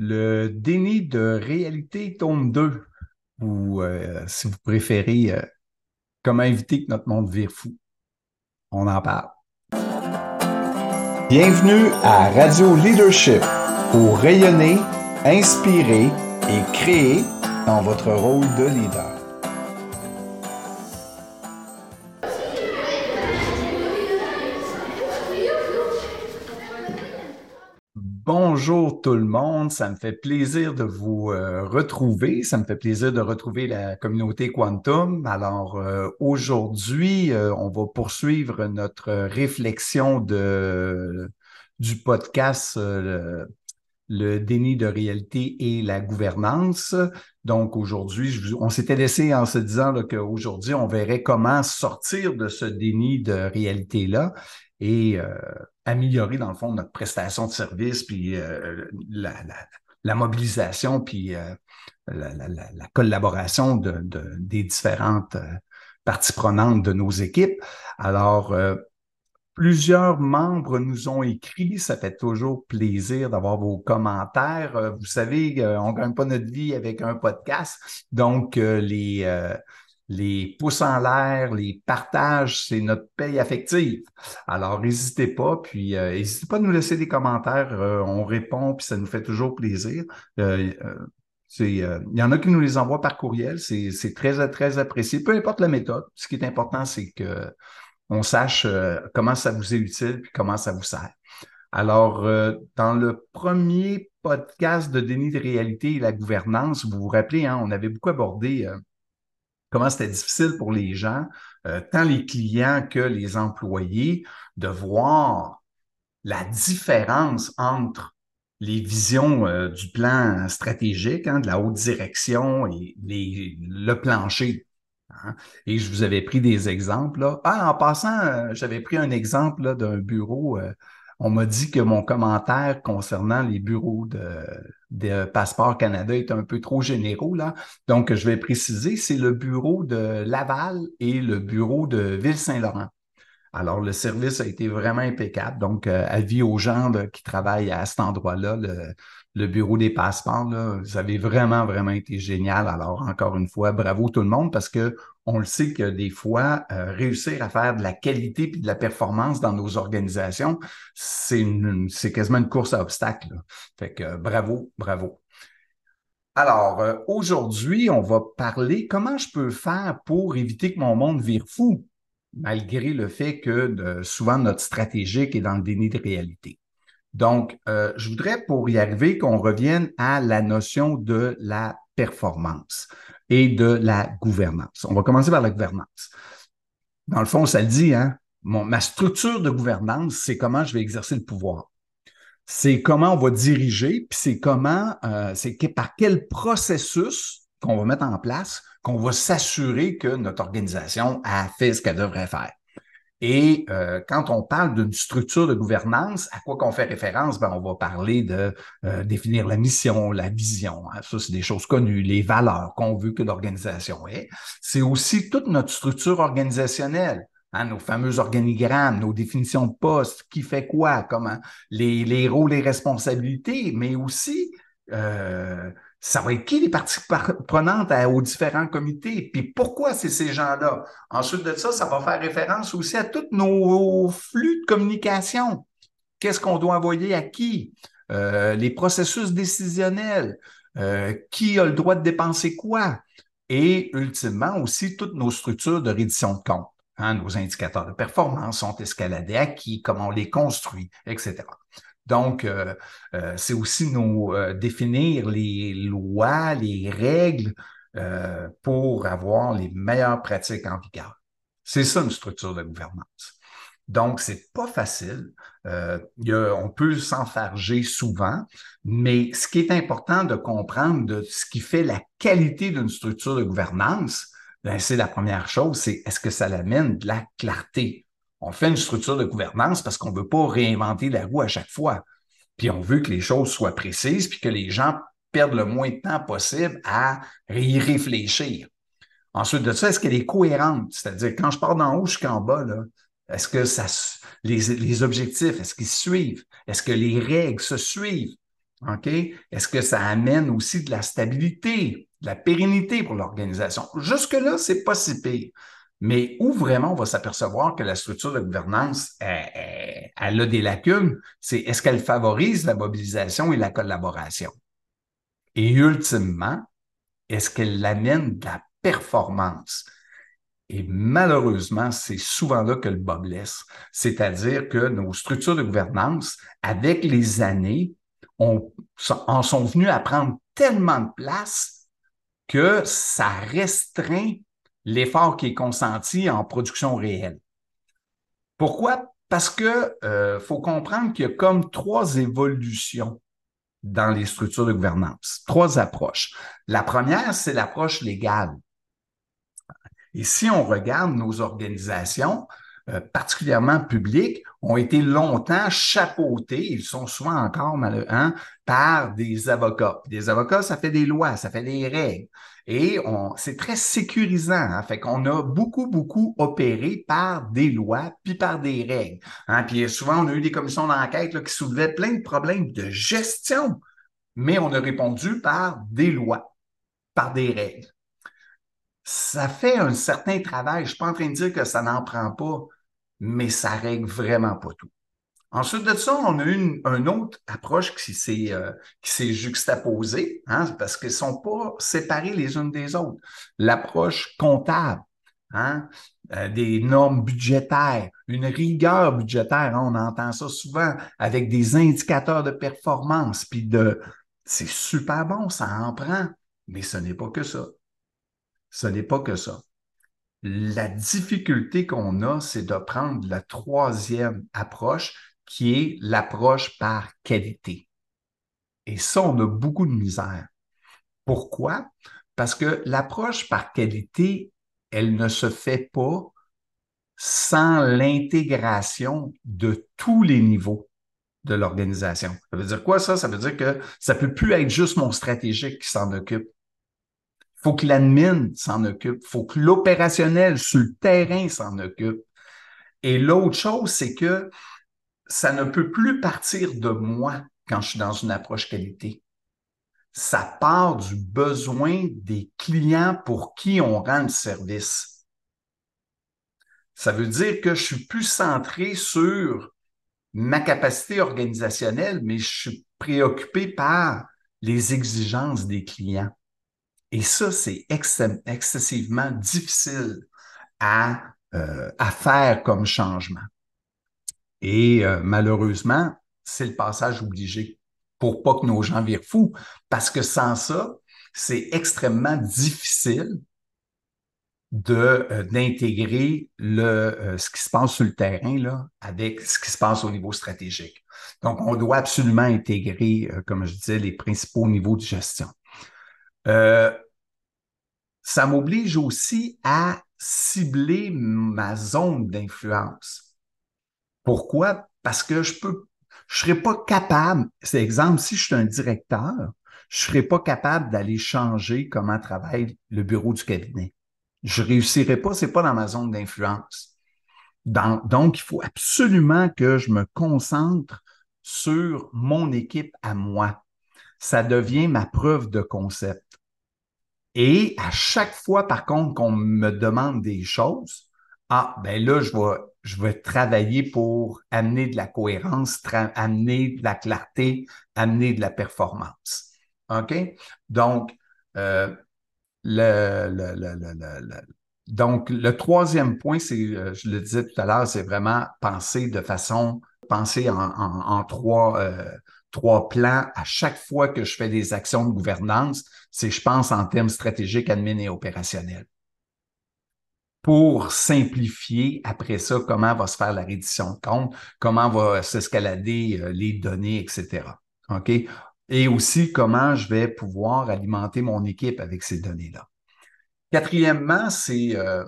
le déni de réalité tome 2, ou euh, si vous préférez, euh, comment éviter que notre monde vire fou. On en parle. Bienvenue à Radio Leadership pour rayonner, inspirer et créer dans votre rôle de leader. Bonjour tout le monde, ça me fait plaisir de vous euh, retrouver, ça me fait plaisir de retrouver la communauté Quantum. Alors euh, aujourd'hui, euh, on va poursuivre notre réflexion de, du podcast le, déni de réalité et la gouvernance. Donc aujourd'hui, on s'était laissé en se disant qu'aujourd'hui, on verrait comment sortir de ce déni de réalité-là et améliorer, dans le fond, notre prestation de service, puis euh, la, mobilisation, puis euh, la, collaboration de, des différentes euh, parties prenantes de nos équipes. Alors, plusieurs membres nous ont écrit. Ça fait toujours plaisir d'avoir vos commentaires. Vous savez, on ne gagne pas notre vie avec un podcast. Donc, les, les pouces en l'air, les partages, c'est notre paye affective. Alors, n'hésitez pas, puis euh, n'hésitez pas à nous laisser des commentaires. Euh, on répond, puis ça nous fait toujours plaisir. Euh, il y en a qui nous les envoient par courriel. C'est très, très apprécié. Peu importe la méthode. Ce qui est important, c'est que on sache comment ça vous est utile, puis comment ça vous sert. Alors, dans le premier podcast de déni de réalité et la gouvernance, vous vous rappelez, hein, on avait beaucoup abordé comment c'était difficile pour les gens, euh, tant les clients que les employés, de voir la différence entre les visions euh, du plan stratégique, hein, de la haute direction et le plancher. Hein. Et je vous avais pris des exemples. Là. Ah, en passant, euh, j'avais pris un exemple d'un bureau on m'a dit que mon commentaire concernant les bureaux de, Passeport Canada est un peu trop généraux, là. Donc, je vais préciser, c'est le bureau de Laval et le bureau de Ville-Saint-Laurent. Alors, le service a été vraiment impeccable. Donc, euh, avis aux gens qui travaillent à cet endroit-là, bureau des passeports, là, vous avez vraiment, vraiment été génial. Alors, encore une fois, bravo tout le monde parce que on le sait que des fois, euh, réussir à faire de la qualité puis de la performance dans nos organisations, c'est quasiment une course à obstacles. Fait que bravo, bravo. Alors, euh, aujourd'hui, on va parler comment je peux faire pour éviter que mon monde vire fou, malgré le fait que souvent notre stratégique est dans le déni de réalité. Donc, euh, je voudrais pour y arriver qu'on revienne à la notion de la performance et de la gouvernance. On va commencer par la gouvernance. Dans le fond, ça le dit, hein? ma structure de gouvernance, c'est comment je vais exercer le pouvoir. C'est comment on va diriger, puis c'est comment, euh, c'est par quel processus qu'on va mettre en place qu'on va s'assurer que notre organisation a fait ce qu'elle devrait faire. Et euh, quand on parle d'une structure de gouvernance, à quoi qu'on fait référence? Ben, on va parler de euh, définir la mission, la vision. Hein. Ça, c'est des choses connues, les valeurs qu'on veut que l'organisation ait. C'est aussi toute notre structure organisationnelle. Hein, nos fameux organigrammes, nos définitions de poste, qui fait quoi, comment, les, les rôles et responsabilités, mais aussi euh, ça va être qui les parties prenantes aux différents comités, puis pourquoi c'est ces gens-là? Ensuite de ça, ça va faire référence aussi à tous nos flux de communication. Qu'est-ce qu'on doit envoyer à qui? Euh, les processus décisionnels, euh, qui a le droit de dépenser quoi? Et ultimement aussi toutes nos structures de reddition de compte. Hein, nos indicateurs de performance sont escaladés à qui, comment on les construit, etc. Donc, euh, euh, c'est aussi nous euh, définir les lois, les règles pour avoir les meilleures pratiques en vigueur. C'est ça une structure de gouvernance. Donc, c'est pas facile. on peut s'enfarger souvent, mais ce qui est important de comprendre de ce qui fait la qualité d'une structure de gouvernance, ben, c'est la première chose, c'est est-ce que ça l'amène de la clarté, on fait une structure de gouvernance parce qu'on ne veut pas réinventer la roue à chaque fois. Puis on veut que les choses soient précises, puis que les gens perdent le moins de temps possible à y réfléchir. Ensuite de ça, est-ce qu'elle est cohérente? C'est-à-dire, quand je pars d'en haut jusqu'en bas, est-ce que ça, les, les objectifs, est-ce qu'ils suivent? Est-ce que les règles se suivent? OK? Est-ce que ça amène aussi de la stabilité, de la pérennité pour l'organisation? Jusque-là, c'est pas si pire. Mais où vraiment on va s'apercevoir que la structure de gouvernance, elle, a des lacunes, c'est est-ce qu'elle favorise la mobilisation et la collaboration? Et ultimement, est-ce qu'elle amène de la performance? Et malheureusement, c'est souvent là que le bas blesse. C'est-à-dire que nos structures de gouvernance, avec les années, en sont venues à prendre tellement de place que ça restreint l'effort qui est consenti en production réelle. Pourquoi? Parce que euh, faut comprendre qu'il y a comme trois évolutions dans les structures de gouvernance, trois approches. La première, c'est l'approche légale. Et si on regarde nos organisations, euh, particulièrement publiques, ont été longtemps chapeautés, ils sont souvent encore malheureux, hein, par des avocats. Des avocats, ça fait des lois, ça fait des règles. Et c'est très sécurisant. Hein, fait qu'on a beaucoup, beaucoup opéré par des lois puis par des règles. Hein. Puis souvent, on a eu des commissions d'enquête qui soulevaient plein de problèmes de gestion, mais on a répondu par des lois, par des règles ça fait un certain travail. Je ne suis pas en train de dire que ça n'en prend pas, mais ça règle vraiment pas tout. Ensuite de ça, on a eu une, autre approche qui s'est euh, juxtaposée, hein, parce qu'ils sont pas séparés les unes des autres. L'approche comptable, hein, euh, des normes budgétaires, une rigueur budgétaire, hein, on entend ça souvent avec des indicateurs de performance, puis de c'est super bon, ça en prend, mais ce n'est pas que ça. Ce n'est pas que ça. La difficulté qu'on a, c'est de prendre la troisième approche, qui est l'approche par qualité. Et ça, on a beaucoup de misère. Pourquoi? Parce que l'approche par qualité, elle ne se fait pas sans l'intégration de tous les niveaux de l'organisation. Ça veut dire quoi ça? Ça veut dire que ça peut plus être juste mon stratégique qui s'en occupe faut que l'admin s'en occupe, faut que l'opérationnel sur le terrain s'en occupe. Et l'autre chose, c'est que ça ne peut plus partir de moi quand je suis dans une approche qualité. Ça part du besoin des clients pour qui on rend le service. Ça veut dire que je suis plus centré sur ma capacité organisationnelle, mais je suis préoccupé par les exigences des clients. Et ça, c'est excessivement difficile à, euh, à faire comme changement. Et euh, malheureusement, c'est le passage obligé pour pas que nos gens virent fous, parce que sans ça, c'est extrêmement difficile de euh, d'intégrer le ce qui se passe sur le terrain là avec ce qui se passe au niveau stratégique. Donc, on doit absolument intégrer, comme je disais, les principaux niveaux de gestion. Euh, ça m'oblige aussi à cibler ma zone d'influence. Pourquoi? Parce que je peux, je serais pas capable, c'est exemple, si je suis un directeur, je serais pas capable d'aller changer comment travaille le bureau du cabinet. Je réussirais pas, c'est pas dans ma zone d'influence. donc, il faut absolument que je me concentre sur mon équipe à moi ça devient ma preuve de concept. Et à chaque fois, par contre, qu'on me demande des choses, ah, ben là, je vais, je vais travailler pour amener de la cohérence, amener de la clarté, amener de la performance. OK? Donc, euh, le, le, le, donc, le troisième point, c'est, euh, je le disais tout à l'heure, c'est vraiment penser de façon, penser en, en, trois, euh, trois plans à chaque fois que je fais des actions de gouvernance, c'est je pense en termes stratégiques, admin et opérationnels. Pour simplifier après ça comment va se faire la reddition de compte, comment va s'escalader euh, les données, etc. OK? Et aussi comment je vais pouvoir alimenter mon équipe avec ces données-là. Quatrièmement, c'est euh,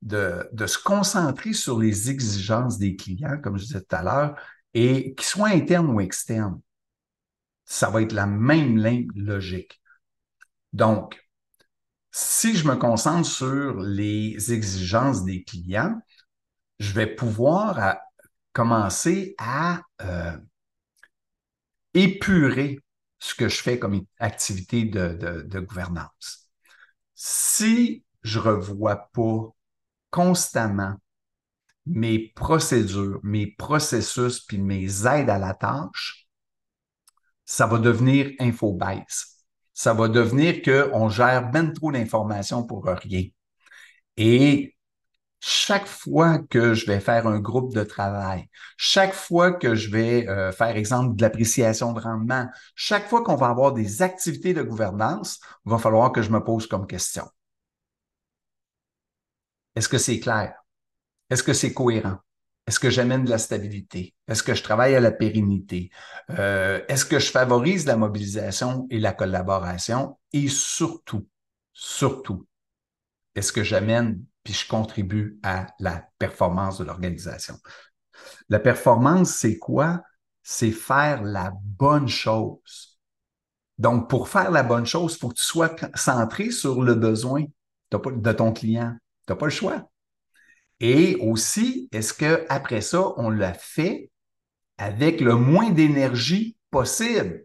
de, de se concentrer sur les exigences des clients, comme je disais tout à l'heure, et qu'ils soient internes ou externes ça va être la même ligne logique. Donc, si je me concentre sur les exigences des clients, je vais pouvoir commencer à euh, épurer ce que je fais comme activité de, gouvernance. Si je revois pas constamment mes procédures, mes processus, puis mes aides à la tâche, ça va devenir infobase. Ça va devenir qu'on gère bien trop d'informations pour rien. Et chaque fois que je vais faire un groupe de travail, chaque fois que je vais euh, faire exemple de l'appréciation de rendement, chaque fois qu'on va avoir des activités de gouvernance, il va falloir que je me pose comme question. Est-ce que c'est clair? Est-ce que c'est cohérent? Est-ce que j'amène de la stabilité? Est-ce que je travaille à la pérennité? Euh, est-ce que je favorise la mobilisation et la collaboration? Et surtout, surtout, est-ce que j'amène puis je contribue à la performance de l'organisation? La performance, c'est quoi? C'est faire la bonne chose. Donc, pour faire la bonne chose, il faut que tu sois centré sur le besoin de ton client. Tu n'as pas le choix. Et aussi, est-ce qu'après ça, on l'a fait avec le moins d'énergie possible?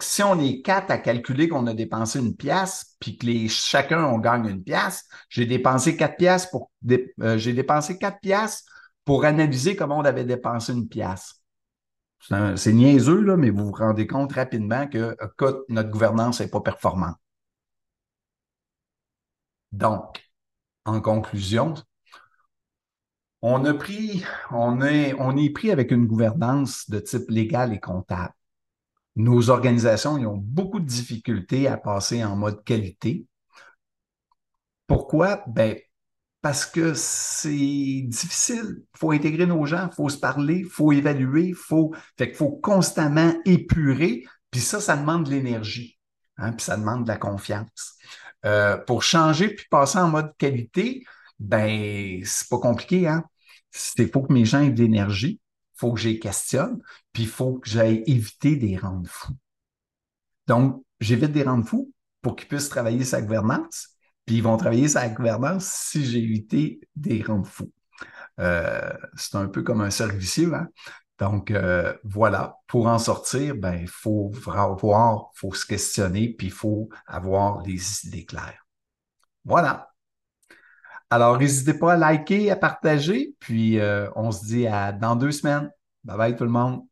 si on est quatre à calculer qu'on a dépensé une pièce, puis que les, chacun on gagne une pièce, j'ai dépensé quatre pièces pour euh, j'ai dépensé quatre pièces pour analyser comment on avait dépensé une pièce. C'est niaiseux, là, mais vous vous rendez compte rapidement que, notre gouvernance n'est pas performante. Donc, en conclusion, on a pris, on est, on est pris avec une gouvernance de type légal et comptable. Nos organisations ont beaucoup de difficultés à passer en mode qualité. Pourquoi? Ben, parce que c'est difficile. Il faut intégrer nos gens, il faut se parler, il faut évaluer, il faut constamment épurer. Puis ça, ça demande de l'énergie. Hein, puis ça demande de la confiance. Euh, pour changer puis passer en mode qualité, ben, c'est pas compliqué, hein? Il faut que mes gens aient de l'énergie, faut que j'y questionne, puis il faut que j'aille éviter des rendre fous. Donc, j'évite des rendre fous pour qu'ils puissent travailler sa gouvernance, puis ils vont travailler sa gouvernance si j'ai évité des rendre fous. Euh, c'est un peu comme un cercle vicieux, hein? Donc, euh, voilà, pour en sortir, ben, il faut voir, il faut se questionner, puis il faut avoir des idées claires. Voilà. Alors, n'hésitez pas à liker, à partager, puis euh, on se dit à dans deux semaines. Bye bye tout le monde.